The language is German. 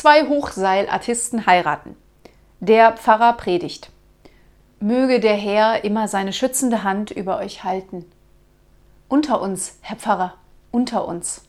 Zwei Hochseilartisten heiraten. Der Pfarrer predigt. Möge der Herr immer seine schützende Hand über euch halten. Unter uns, Herr Pfarrer, unter uns.